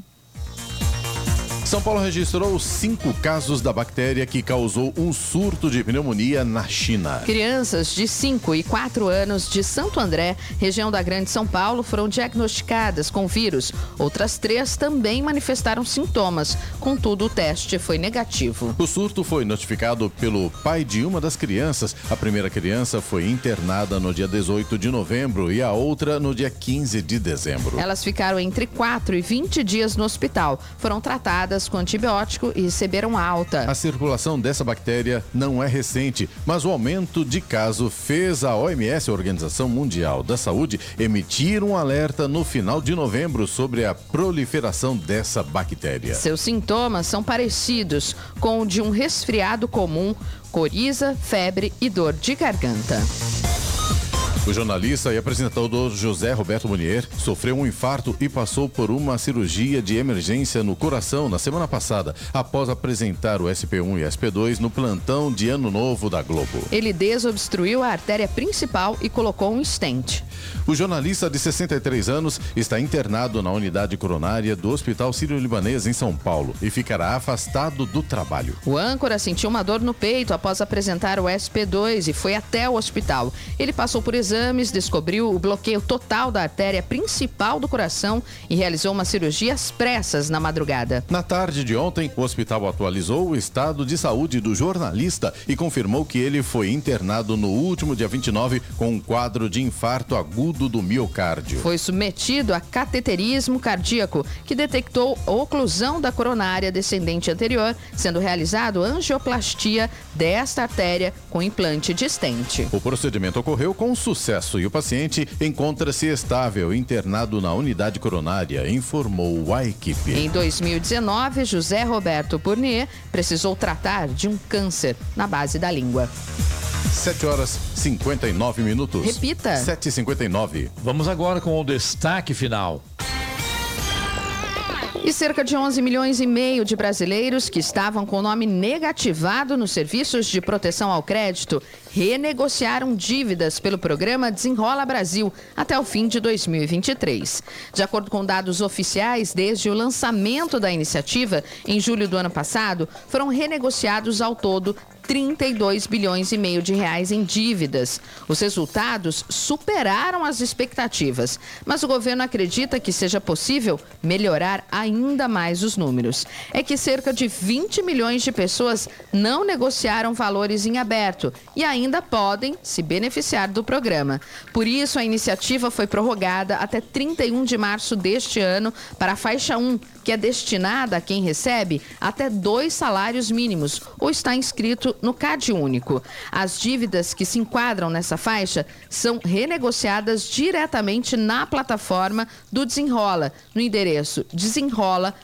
[SPEAKER 1] São Paulo registrou cinco casos da bactéria que causou um surto de pneumonia na China.
[SPEAKER 2] Crianças de 5 e 4 anos de Santo André, região da Grande São Paulo, foram diagnosticadas com vírus. Outras três também manifestaram sintomas, contudo, o teste foi negativo.
[SPEAKER 1] O surto foi notificado pelo pai de uma das crianças. A primeira criança foi internada no dia 18 de novembro e a outra no dia 15 de dezembro.
[SPEAKER 2] Elas ficaram entre 4 e 20 dias no hospital. Foram tratadas com antibiótico e receberam alta.
[SPEAKER 1] A circulação dessa bactéria não é recente, mas o aumento de caso fez a OMS, a Organização Mundial da Saúde, emitir um alerta no final de novembro sobre a proliferação dessa bactéria.
[SPEAKER 2] Seus sintomas são parecidos com o de um resfriado comum, coriza, febre e dor de garganta.
[SPEAKER 1] O jornalista e apresentador José Roberto Munier sofreu um infarto e passou por uma cirurgia de emergência no coração na semana passada, após apresentar o SP1 e SP2 no plantão de Ano Novo da Globo.
[SPEAKER 2] Ele desobstruiu a artéria principal e colocou um stent.
[SPEAKER 1] O jornalista de 63 anos está internado na unidade coronária do Hospital Sírio-Libanês em São Paulo e ficará afastado do trabalho.
[SPEAKER 2] O âncora sentiu uma dor no peito após apresentar o SP2 e foi até o hospital. Ele passou por exames, descobriu o bloqueio total da artéria principal do coração e realizou uma cirurgia às pressas na madrugada.
[SPEAKER 1] Na tarde de ontem, o hospital atualizou o estado de saúde do jornalista e confirmou que ele foi internado no último dia 29 com um quadro de infarto agudo do miocárdio.
[SPEAKER 2] Foi submetido a cateterismo cardíaco, que detectou oclusão da coronária descendente anterior, sendo realizado angioplastia desta artéria com implante de estente.
[SPEAKER 1] O procedimento ocorreu com sucesso e o paciente encontra-se estável, internado na unidade coronária, informou a equipe.
[SPEAKER 2] Em 2019, José Roberto Burnier precisou tratar de um câncer na base da língua.
[SPEAKER 1] 7 horas 59 minutos.
[SPEAKER 2] Repita.
[SPEAKER 1] 7h59.
[SPEAKER 3] Vamos agora com o destaque final.
[SPEAKER 2] E cerca de 11 milhões e meio de brasileiros que estavam com o nome negativado nos serviços de proteção ao crédito renegociaram dívidas pelo programa Desenrola Brasil até o fim de 2023. De acordo com dados oficiais, desde o lançamento da iniciativa, em julho do ano passado, foram renegociados ao todo 32 bilhões e meio de reais em dívidas. Os resultados superaram as expectativas, mas o governo acredita que seja possível melhorar ainda mais os números. É que cerca de 20 milhões de pessoas não negociaram valores em aberto e ainda podem se beneficiar do programa. Por isso, a iniciativa foi prorrogada até 31 de março deste ano para a faixa 1, que é destinada a quem recebe até dois salários mínimos ou está inscrito no CAD único. As dívidas que se enquadram nessa faixa são renegociadas diretamente na plataforma do Desenrola, no endereço desenrola.gov.br.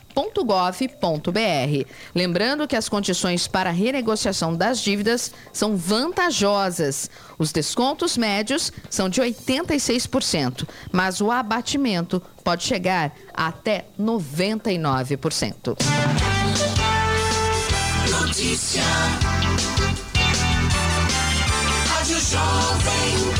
[SPEAKER 2] Lembrando que as condições para renegociação das dívidas são vantajosas. Os descontos médios são de 86%, mas o abatimento pode chegar até 99%.
[SPEAKER 7] Notícia. Rádio Jovem Pan.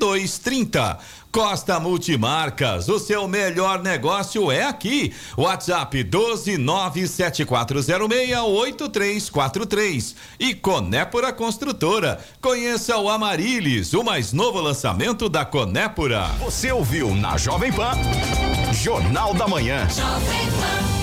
[SPEAKER 4] 2230. Costa Multimarcas, o seu melhor negócio é aqui. WhatsApp 12974068343 e Conépora Construtora. Conheça o Amarilis, o mais novo lançamento da Conépora.
[SPEAKER 6] Você ouviu na Jovem Pan. Jornal da Manhã.
[SPEAKER 7] Jovem Pan.